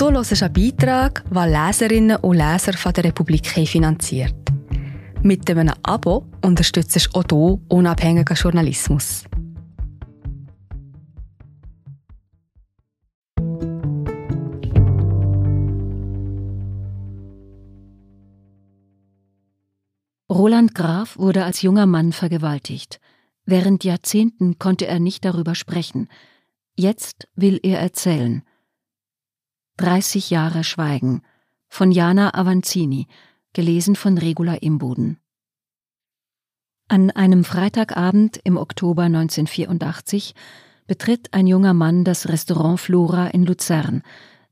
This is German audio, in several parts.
Du hörst einen Beitrag, den Leserinnen und Leser von der Republik finanziert. Mit einem Abo unterstützt du auch du unabhängigen Journalismus. Roland Graf wurde als junger Mann vergewaltigt. Während Jahrzehnten konnte er nicht darüber sprechen. Jetzt will er erzählen. 30 Jahre Schweigen von Jana Avanzini, gelesen von Regula Imboden. An einem Freitagabend im Oktober 1984 betritt ein junger Mann das Restaurant Flora in Luzern,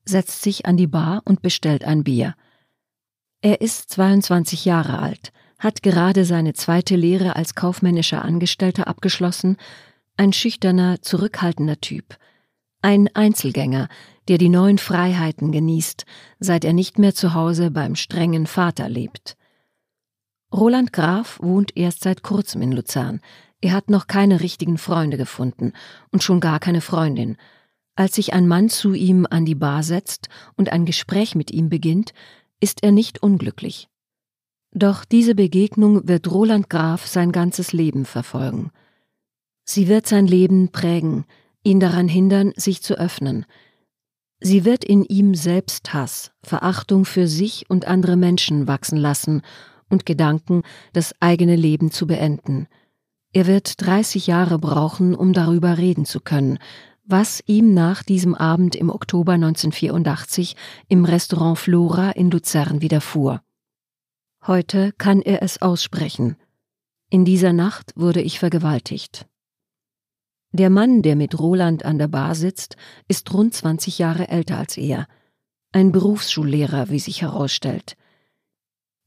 setzt sich an die Bar und bestellt ein Bier. Er ist 22 Jahre alt, hat gerade seine zweite Lehre als kaufmännischer Angestellter abgeschlossen, ein schüchterner, zurückhaltender Typ, ein Einzelgänger, der die neuen Freiheiten genießt, seit er nicht mehr zu Hause beim strengen Vater lebt. Roland Graf wohnt erst seit kurzem in Luzern. Er hat noch keine richtigen Freunde gefunden und schon gar keine Freundin. Als sich ein Mann zu ihm an die Bar setzt und ein Gespräch mit ihm beginnt, ist er nicht unglücklich. Doch diese Begegnung wird Roland Graf sein ganzes Leben verfolgen. Sie wird sein Leben prägen, ihn daran hindern, sich zu öffnen. Sie wird in ihm Selbsthass, Verachtung für sich und andere Menschen wachsen lassen und Gedanken, das eigene Leben zu beenden. Er wird 30 Jahre brauchen, um darüber reden zu können, was ihm nach diesem Abend im Oktober 1984 im Restaurant Flora in Luzern widerfuhr. Heute kann er es aussprechen. In dieser Nacht wurde ich vergewaltigt. Der Mann, der mit Roland an der Bar sitzt, ist rund 20 Jahre älter als er. Ein Berufsschullehrer, wie sich herausstellt.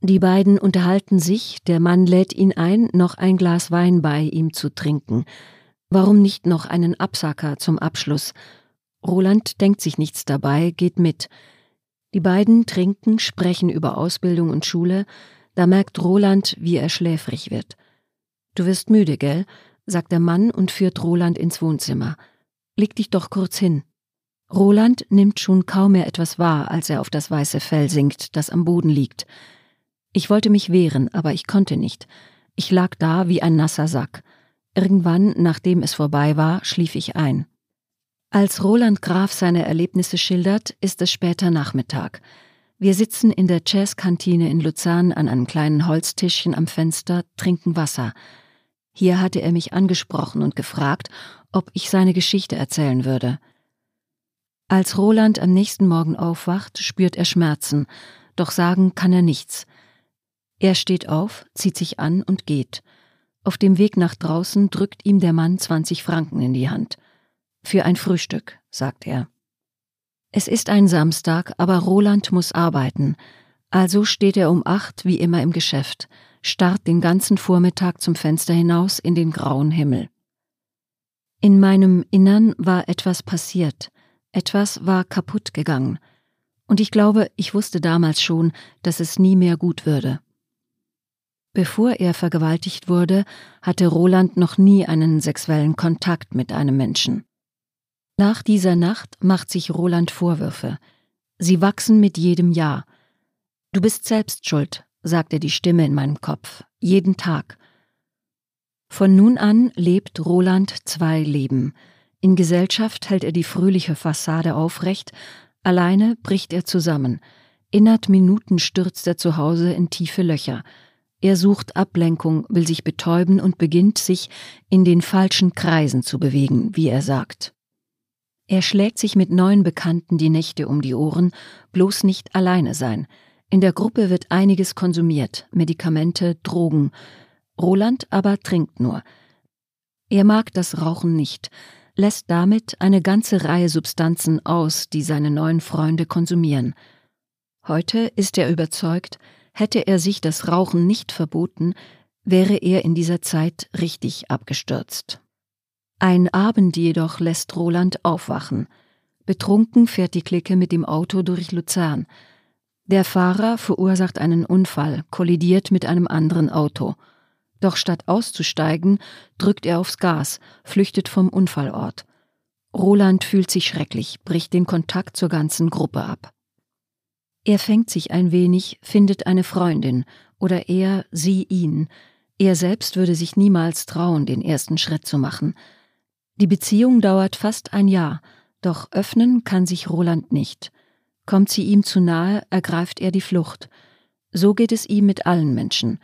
Die beiden unterhalten sich, der Mann lädt ihn ein, noch ein Glas Wein bei ihm zu trinken. Warum nicht noch einen Absacker zum Abschluss? Roland denkt sich nichts dabei, geht mit. Die beiden trinken, sprechen über Ausbildung und Schule, da merkt Roland, wie er schläfrig wird. Du wirst müde, gell? Sagt der Mann und führt Roland ins Wohnzimmer. Leg dich doch kurz hin. Roland nimmt schon kaum mehr etwas wahr, als er auf das weiße Fell sinkt, das am Boden liegt. Ich wollte mich wehren, aber ich konnte nicht. Ich lag da wie ein nasser Sack. Irgendwann, nachdem es vorbei war, schlief ich ein. Als Roland Graf seine Erlebnisse schildert, ist es später Nachmittag. Wir sitzen in der Jazzkantine in Luzern an einem kleinen Holztischchen am Fenster, trinken Wasser. Hier hatte er mich angesprochen und gefragt, ob ich seine Geschichte erzählen würde. Als Roland am nächsten Morgen aufwacht, spürt er Schmerzen, doch sagen kann er nichts. Er steht auf, zieht sich an und geht. Auf dem Weg nach draußen drückt ihm der Mann 20 Franken in die Hand. Für ein Frühstück, sagt er. Es ist ein Samstag, aber Roland muss arbeiten. Also steht er um acht wie immer im Geschäft, starrt den ganzen Vormittag zum Fenster hinaus in den grauen Himmel. In meinem Innern war etwas passiert, etwas war kaputt gegangen, und ich glaube, ich wusste damals schon, dass es nie mehr gut würde. Bevor er vergewaltigt wurde, hatte Roland noch nie einen sexuellen Kontakt mit einem Menschen. Nach dieser Nacht macht sich Roland Vorwürfe. Sie wachsen mit jedem Jahr. Du bist selbst schuld, sagte die Stimme in meinem Kopf, jeden Tag. Von nun an lebt Roland zwei Leben. In Gesellschaft hält er die fröhliche Fassade aufrecht, alleine bricht er zusammen. Innert Minuten stürzt er zu Hause in tiefe Löcher. Er sucht Ablenkung, will sich betäuben und beginnt sich in den falschen Kreisen zu bewegen, wie er sagt. Er schlägt sich mit neuen Bekannten die Nächte um die Ohren, bloß nicht alleine sein. In der Gruppe wird einiges konsumiert, Medikamente, Drogen. Roland aber trinkt nur. Er mag das Rauchen nicht, lässt damit eine ganze Reihe Substanzen aus, die seine neuen Freunde konsumieren. Heute ist er überzeugt, hätte er sich das Rauchen nicht verboten, wäre er in dieser Zeit richtig abgestürzt. Ein Abend jedoch lässt Roland aufwachen. Betrunken fährt die Clique mit dem Auto durch Luzern. Der Fahrer verursacht einen Unfall, kollidiert mit einem anderen Auto. Doch statt auszusteigen, drückt er aufs Gas, flüchtet vom Unfallort. Roland fühlt sich schrecklich, bricht den Kontakt zur ganzen Gruppe ab. Er fängt sich ein wenig, findet eine Freundin, oder er, sie ihn. Er selbst würde sich niemals trauen, den ersten Schritt zu machen. Die Beziehung dauert fast ein Jahr, doch öffnen kann sich Roland nicht. Kommt sie ihm zu nahe, ergreift er die Flucht. So geht es ihm mit allen Menschen.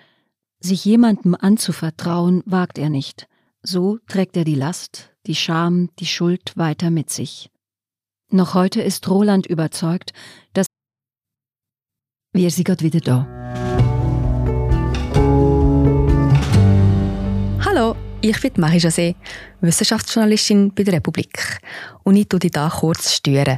Sich jemandem anzuvertrauen, wagt er nicht. So trägt er die Last, die Scham, die Schuld weiter mit sich. Noch heute ist Roland überzeugt, dass wir sie Gott wieder da. Hallo, ich bin Marie José, Wissenschaftsjournalistin bei der Republik. Und ich tue dich hier kurz steuern.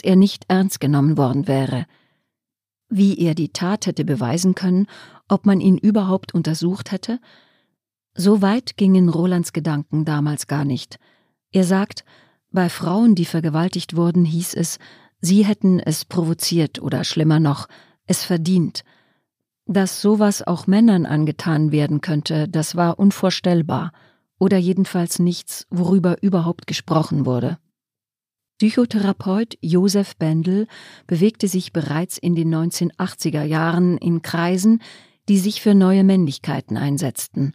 Dass er nicht ernst genommen worden wäre. Wie er die Tat hätte beweisen können, ob man ihn überhaupt untersucht hätte? So weit gingen Rolands Gedanken damals gar nicht. Er sagt, bei Frauen, die vergewaltigt wurden, hieß es, sie hätten es provoziert oder schlimmer noch, es verdient. Dass sowas auch Männern angetan werden könnte, das war unvorstellbar oder jedenfalls nichts, worüber überhaupt gesprochen wurde. Psychotherapeut Josef Bendel bewegte sich bereits in den 1980er Jahren in Kreisen, die sich für neue Männlichkeiten einsetzten.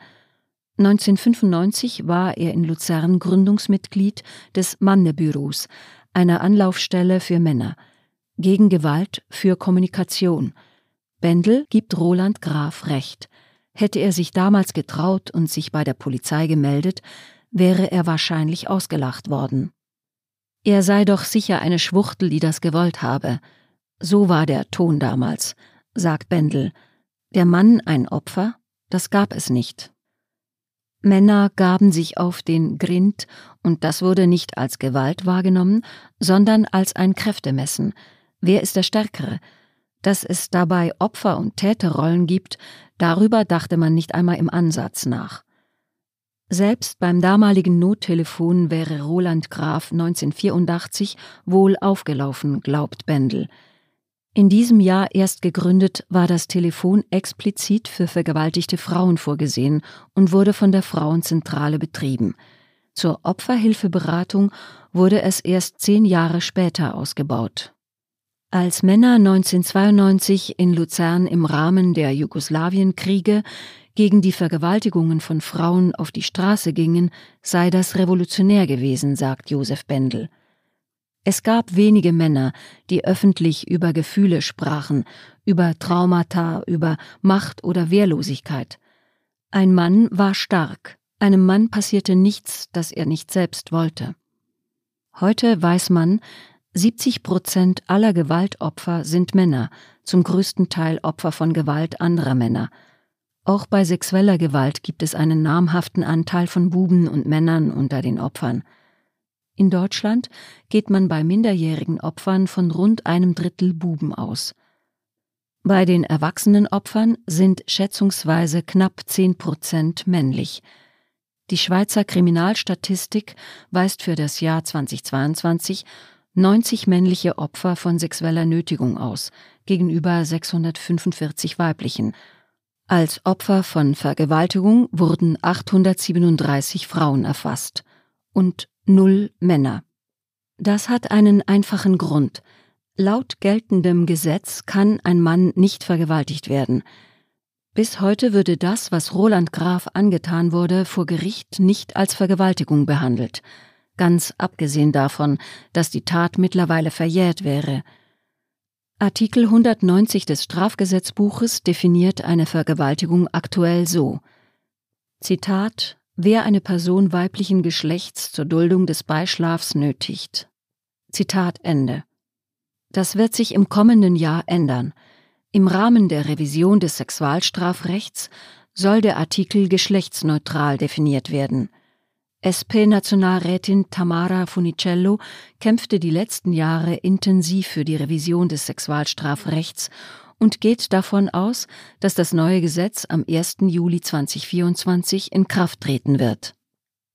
1995 war er in Luzern Gründungsmitglied des Mannebüros, einer Anlaufstelle für Männer, gegen Gewalt für Kommunikation. Bendel gibt Roland Graf recht. Hätte er sich damals getraut und sich bei der Polizei gemeldet, wäre er wahrscheinlich ausgelacht worden. Er sei doch sicher eine Schwuchtel, die das gewollt habe. So war der Ton damals, sagt Bendel. Der Mann ein Opfer? Das gab es nicht. Männer gaben sich auf den Grind, und das wurde nicht als Gewalt wahrgenommen, sondern als ein Kräftemessen. Wer ist der Stärkere? Dass es dabei Opfer- und Täterrollen gibt, darüber dachte man nicht einmal im Ansatz nach. Selbst beim damaligen Nottelefon wäre Roland Graf 1984 wohl aufgelaufen, glaubt Bendel. In diesem Jahr erst gegründet war das Telefon explizit für vergewaltigte Frauen vorgesehen und wurde von der Frauenzentrale betrieben. Zur Opferhilfeberatung wurde es erst zehn Jahre später ausgebaut. Als Männer 1992 in Luzern im Rahmen der Jugoslawienkriege gegen die Vergewaltigungen von Frauen auf die Straße gingen, sei das revolutionär gewesen, sagt Josef Bendel. Es gab wenige Männer, die öffentlich über Gefühle sprachen, über Traumata, über Macht oder Wehrlosigkeit. Ein Mann war stark, einem Mann passierte nichts, das er nicht selbst wollte. Heute weiß man, 70 Prozent aller Gewaltopfer sind Männer, zum größten Teil Opfer von Gewalt anderer Männer. Auch bei sexueller Gewalt gibt es einen namhaften Anteil von Buben und Männern unter den Opfern. In Deutschland geht man bei minderjährigen Opfern von rund einem Drittel Buben aus. Bei den erwachsenen Opfern sind schätzungsweise knapp 10 Prozent männlich. Die Schweizer Kriminalstatistik weist für das Jahr 2022 90 männliche Opfer von sexueller Nötigung aus, gegenüber 645 weiblichen. Als Opfer von Vergewaltigung wurden 837 Frauen erfasst und null Männer. Das hat einen einfachen Grund. Laut geltendem Gesetz kann ein Mann nicht vergewaltigt werden. Bis heute würde das, was Roland Graf angetan wurde, vor Gericht nicht als Vergewaltigung behandelt ganz abgesehen davon, dass die Tat mittlerweile verjährt wäre. Artikel 190 des Strafgesetzbuches definiert eine Vergewaltigung aktuell so Zitat Wer eine Person weiblichen Geschlechts zur Duldung des Beischlafs nötigt. Zitat Ende. Das wird sich im kommenden Jahr ändern. Im Rahmen der Revision des Sexualstrafrechts soll der Artikel geschlechtsneutral definiert werden. SP-Nationalrätin Tamara Funicello kämpfte die letzten Jahre intensiv für die Revision des Sexualstrafrechts und geht davon aus, dass das neue Gesetz am 1. Juli 2024 in Kraft treten wird.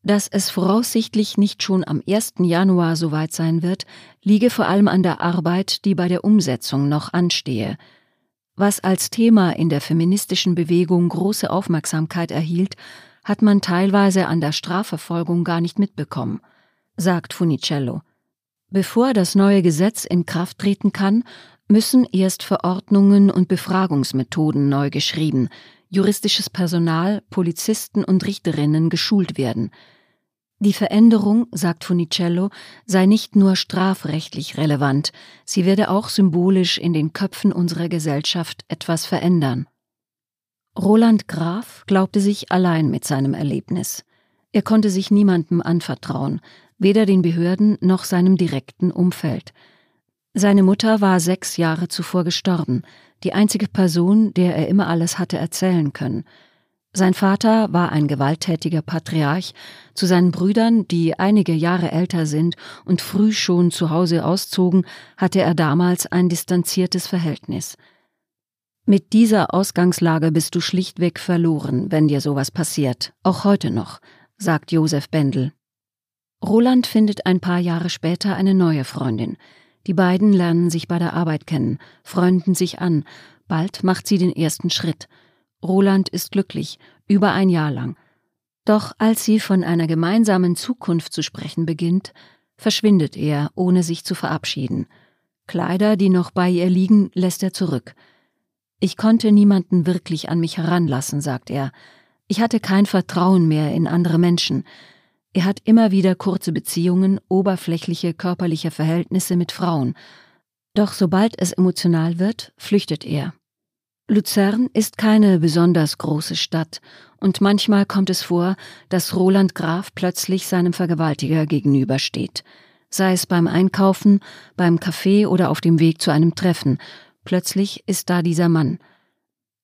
Dass es voraussichtlich nicht schon am 1. Januar soweit sein wird, liege vor allem an der Arbeit, die bei der Umsetzung noch anstehe. Was als Thema in der feministischen Bewegung große Aufmerksamkeit erhielt, hat man teilweise an der Strafverfolgung gar nicht mitbekommen, sagt Funicello. Bevor das neue Gesetz in Kraft treten kann, müssen erst Verordnungen und Befragungsmethoden neu geschrieben, juristisches Personal, Polizisten und Richterinnen geschult werden. Die Veränderung, sagt Funicello, sei nicht nur strafrechtlich relevant, sie werde auch symbolisch in den Köpfen unserer Gesellschaft etwas verändern. Roland Graf glaubte sich allein mit seinem Erlebnis. Er konnte sich niemandem anvertrauen, weder den Behörden noch seinem direkten Umfeld. Seine Mutter war sechs Jahre zuvor gestorben, die einzige Person, der er immer alles hatte erzählen können. Sein Vater war ein gewalttätiger Patriarch, zu seinen Brüdern, die einige Jahre älter sind und früh schon zu Hause auszogen, hatte er damals ein distanziertes Verhältnis. Mit dieser Ausgangslage bist du schlichtweg verloren, wenn dir sowas passiert, auch heute noch, sagt Josef Bendel. Roland findet ein paar Jahre später eine neue Freundin. Die beiden lernen sich bei der Arbeit kennen, freunden sich an, bald macht sie den ersten Schritt. Roland ist glücklich, über ein Jahr lang. Doch als sie von einer gemeinsamen Zukunft zu sprechen beginnt, verschwindet er, ohne sich zu verabschieden. Kleider, die noch bei ihr liegen, lässt er zurück. Ich konnte niemanden wirklich an mich heranlassen, sagt er. Ich hatte kein Vertrauen mehr in andere Menschen. Er hat immer wieder kurze Beziehungen, oberflächliche körperliche Verhältnisse mit Frauen. Doch sobald es emotional wird, flüchtet er. Luzern ist keine besonders große Stadt, und manchmal kommt es vor, dass Roland Graf plötzlich seinem Vergewaltiger gegenübersteht. Sei es beim Einkaufen, beim Kaffee oder auf dem Weg zu einem Treffen, Plötzlich ist da dieser Mann.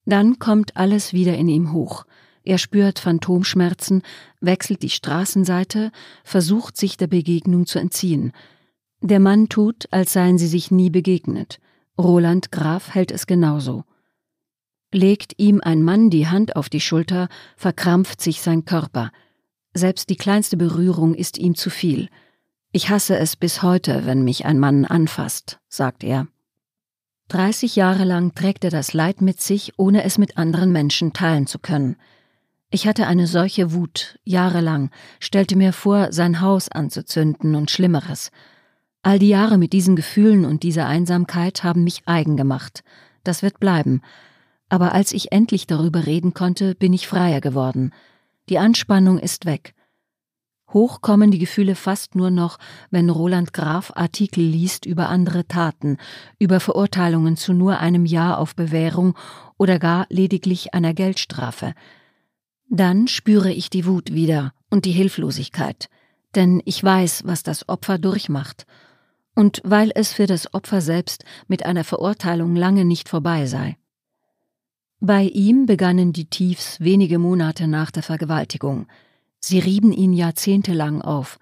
Dann kommt alles wieder in ihm hoch. Er spürt Phantomschmerzen, wechselt die Straßenseite, versucht sich der Begegnung zu entziehen. Der Mann tut, als seien sie sich nie begegnet. Roland Graf hält es genauso. Legt ihm ein Mann die Hand auf die Schulter, verkrampft sich sein Körper. Selbst die kleinste Berührung ist ihm zu viel. Ich hasse es bis heute, wenn mich ein Mann anfasst, sagt er. 30 Jahre lang trägt er das Leid mit sich, ohne es mit anderen Menschen teilen zu können. Ich hatte eine solche Wut, jahrelang, stellte mir vor, sein Haus anzuzünden und Schlimmeres. All die Jahre mit diesen Gefühlen und dieser Einsamkeit haben mich eigen gemacht. Das wird bleiben. Aber als ich endlich darüber reden konnte, bin ich freier geworden. Die Anspannung ist weg. Hoch kommen die Gefühle fast nur noch, wenn Roland Graf Artikel liest über andere Taten, über Verurteilungen zu nur einem Jahr auf Bewährung oder gar lediglich einer Geldstrafe. Dann spüre ich die Wut wieder und die Hilflosigkeit, denn ich weiß, was das Opfer durchmacht. Und weil es für das Opfer selbst mit einer Verurteilung lange nicht vorbei sei. Bei ihm begannen die Tiefs wenige Monate nach der Vergewaltigung – Sie rieben ihn jahrzehntelang auf.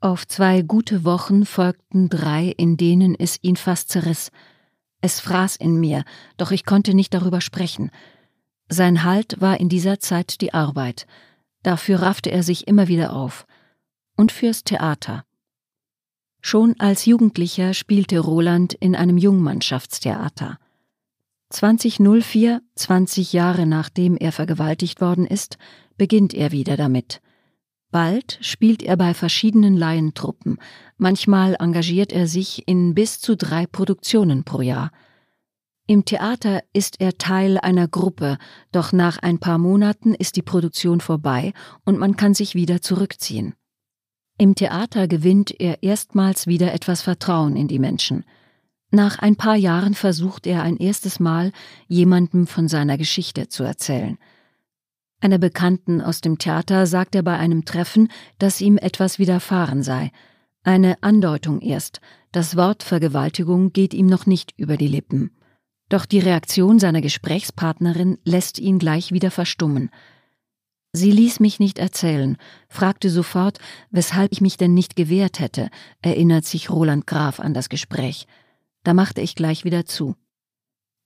Auf zwei gute Wochen folgten drei, in denen es ihn fast zerriss. Es fraß in mir, doch ich konnte nicht darüber sprechen. Sein Halt war in dieser Zeit die Arbeit. Dafür raffte er sich immer wieder auf. Und fürs Theater. Schon als Jugendlicher spielte Roland in einem Jungmannschaftstheater. 2004, 20 Jahre nachdem er vergewaltigt worden ist, beginnt er wieder damit. Bald spielt er bei verschiedenen Laientruppen, manchmal engagiert er sich in bis zu drei Produktionen pro Jahr. Im Theater ist er Teil einer Gruppe, doch nach ein paar Monaten ist die Produktion vorbei und man kann sich wieder zurückziehen. Im Theater gewinnt er erstmals wieder etwas Vertrauen in die Menschen. Nach ein paar Jahren versucht er ein erstes Mal, jemandem von seiner Geschichte zu erzählen – einer Bekannten aus dem Theater sagt er bei einem Treffen, dass ihm etwas widerfahren sei. Eine Andeutung erst, das Wort Vergewaltigung geht ihm noch nicht über die Lippen. Doch die Reaktion seiner Gesprächspartnerin lässt ihn gleich wieder verstummen. Sie ließ mich nicht erzählen, fragte sofort, weshalb ich mich denn nicht gewehrt hätte, erinnert sich Roland Graf an das Gespräch. Da machte ich gleich wieder zu.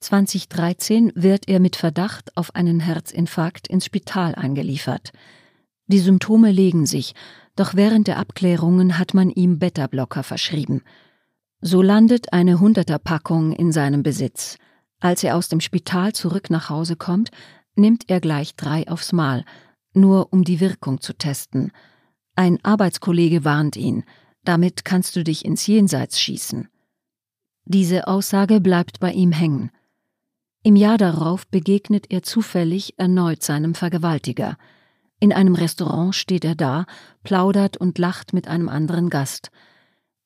2013 wird er mit Verdacht auf einen Herzinfarkt ins Spital eingeliefert. Die Symptome legen sich, doch während der Abklärungen hat man ihm Beta-Blocker verschrieben. So landet eine Hunderter-Packung in seinem Besitz. Als er aus dem Spital zurück nach Hause kommt, nimmt er gleich drei aufs Mal, nur um die Wirkung zu testen. Ein Arbeitskollege warnt ihn, damit kannst du dich ins Jenseits schießen. Diese Aussage bleibt bei ihm hängen. Im Jahr darauf begegnet er zufällig erneut seinem Vergewaltiger. In einem Restaurant steht er da, plaudert und lacht mit einem anderen Gast.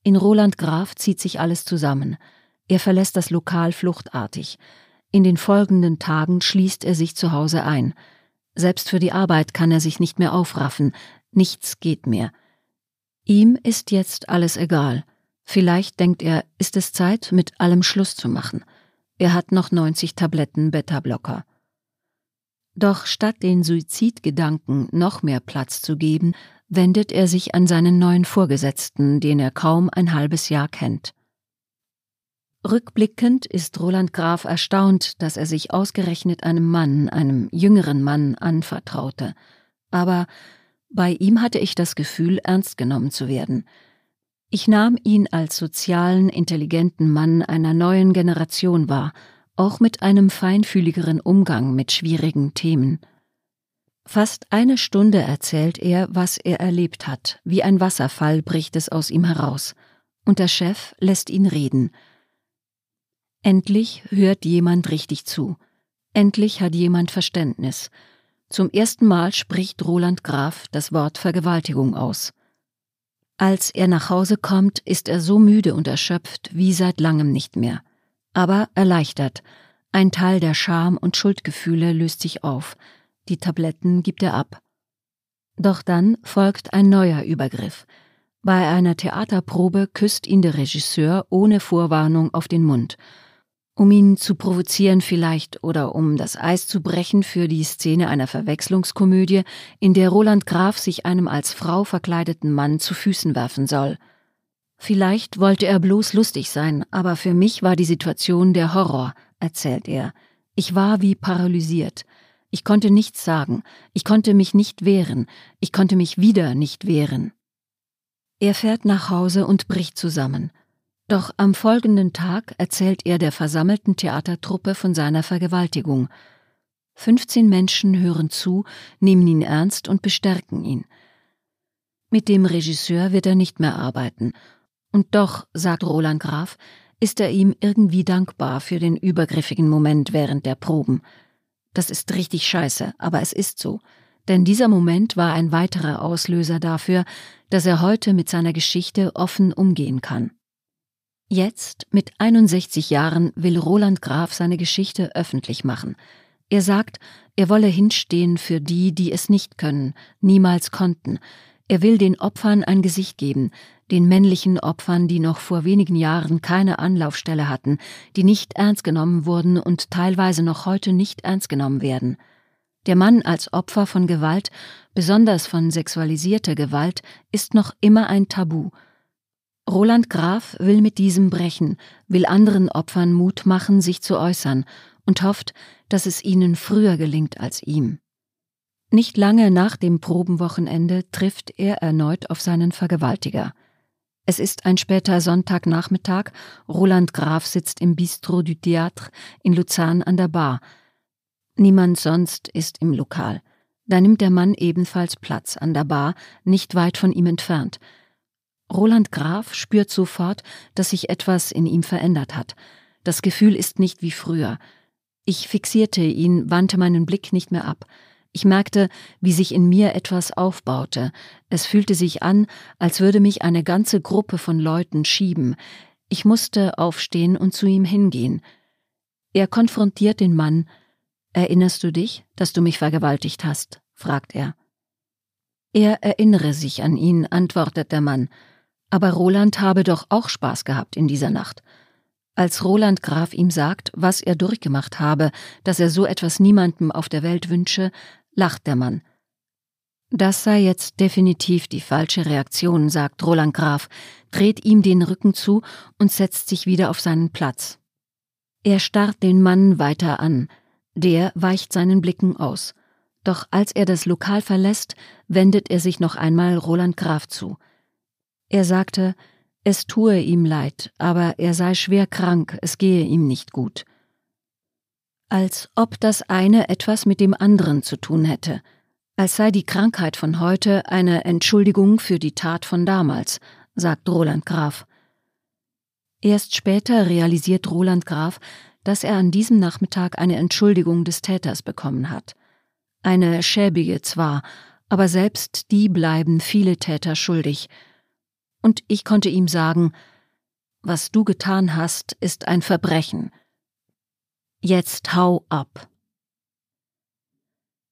In Roland Graf zieht sich alles zusammen. Er verlässt das Lokal fluchtartig. In den folgenden Tagen schließt er sich zu Hause ein. Selbst für die Arbeit kann er sich nicht mehr aufraffen, nichts geht mehr. Ihm ist jetzt alles egal. Vielleicht denkt er, ist es Zeit, mit allem Schluss zu machen. Er hat noch 90 Tabletten Beta-Blocker. Doch statt den Suizidgedanken noch mehr Platz zu geben, wendet er sich an seinen neuen Vorgesetzten, den er kaum ein halbes Jahr kennt. Rückblickend ist Roland Graf erstaunt, dass er sich ausgerechnet einem Mann, einem jüngeren Mann, anvertraute. Aber bei ihm hatte ich das Gefühl, ernst genommen zu werden. Ich nahm ihn als sozialen, intelligenten Mann einer neuen Generation wahr, auch mit einem feinfühligeren Umgang mit schwierigen Themen. Fast eine Stunde erzählt er, was er erlebt hat, wie ein Wasserfall bricht es aus ihm heraus, und der Chef lässt ihn reden – Endlich hört jemand richtig zu. Endlich hat jemand Verständnis. Zum ersten Mal spricht Roland Graf das Wort Vergewaltigung aus. Als er nach Hause kommt, ist er so müde und erschöpft wie seit langem nicht mehr. Aber erleichtert. Ein Teil der Scham und Schuldgefühle löst sich auf. Die Tabletten gibt er ab. Doch dann folgt ein neuer Übergriff. Bei einer Theaterprobe küsst ihn der Regisseur ohne Vorwarnung auf den Mund um ihn zu provozieren vielleicht oder um das Eis zu brechen für die Szene einer Verwechslungskomödie, in der Roland Graf sich einem als Frau verkleideten Mann zu Füßen werfen soll. Vielleicht wollte er bloß lustig sein, aber für mich war die Situation der Horror, erzählt er. Ich war wie paralysiert. Ich konnte nichts sagen, ich konnte mich nicht wehren, ich konnte mich wieder nicht wehren. Er fährt nach Hause und bricht zusammen. Doch am folgenden Tag erzählt er der versammelten Theatertruppe von seiner Vergewaltigung. 15 Menschen hören zu, nehmen ihn ernst und bestärken ihn. Mit dem Regisseur wird er nicht mehr arbeiten. Und doch, sagt Roland Graf, ist er ihm irgendwie dankbar für den übergriffigen Moment während der Proben. Das ist richtig scheiße, aber es ist so. Denn dieser Moment war ein weiterer Auslöser dafür, dass er heute mit seiner Geschichte offen umgehen kann. Jetzt, mit 61 Jahren, will Roland Graf seine Geschichte öffentlich machen. Er sagt, er wolle hinstehen für die, die es nicht können, niemals konnten. Er will den Opfern ein Gesicht geben, den männlichen Opfern, die noch vor wenigen Jahren keine Anlaufstelle hatten, die nicht ernst genommen wurden und teilweise noch heute nicht ernst genommen werden. Der Mann als Opfer von Gewalt, besonders von sexualisierter Gewalt, ist noch immer ein Tabu, Roland Graf will mit diesem brechen, will anderen Opfern Mut machen, sich zu äußern und hofft, dass es ihnen früher gelingt als ihm. Nicht lange nach dem Probenwochenende trifft er erneut auf seinen Vergewaltiger. Es ist ein später Sonntagnachmittag, Roland Graf sitzt im Bistro du Théâtre in Luzern an der Bar. Niemand sonst ist im Lokal. Da nimmt der Mann ebenfalls Platz an der Bar, nicht weit von ihm entfernt – Roland Graf spürt sofort, dass sich etwas in ihm verändert hat. Das Gefühl ist nicht wie früher. Ich fixierte ihn, wandte meinen Blick nicht mehr ab. Ich merkte, wie sich in mir etwas aufbaute. Es fühlte sich an, als würde mich eine ganze Gruppe von Leuten schieben. Ich musste aufstehen und zu ihm hingehen. Er konfrontiert den Mann. Erinnerst du dich, dass du mich vergewaltigt hast? fragt er. Er erinnere sich an ihn, antwortet der Mann. Aber Roland habe doch auch Spaß gehabt in dieser Nacht. Als Roland Graf ihm sagt, was er durchgemacht habe, dass er so etwas niemandem auf der Welt wünsche, lacht der Mann. Das sei jetzt definitiv die falsche Reaktion, sagt Roland Graf, dreht ihm den Rücken zu und setzt sich wieder auf seinen Platz. Er starrt den Mann weiter an, der weicht seinen Blicken aus. Doch als er das Lokal verlässt, wendet er sich noch einmal Roland Graf zu. Er sagte, es tue ihm leid, aber er sei schwer krank, es gehe ihm nicht gut. Als ob das eine etwas mit dem anderen zu tun hätte, als sei die Krankheit von heute eine Entschuldigung für die Tat von damals, sagt Roland Graf. Erst später realisiert Roland Graf, dass er an diesem Nachmittag eine Entschuldigung des Täters bekommen hat. Eine schäbige zwar, aber selbst die bleiben viele Täter schuldig. Und ich konnte ihm sagen, was du getan hast, ist ein Verbrechen. Jetzt hau ab.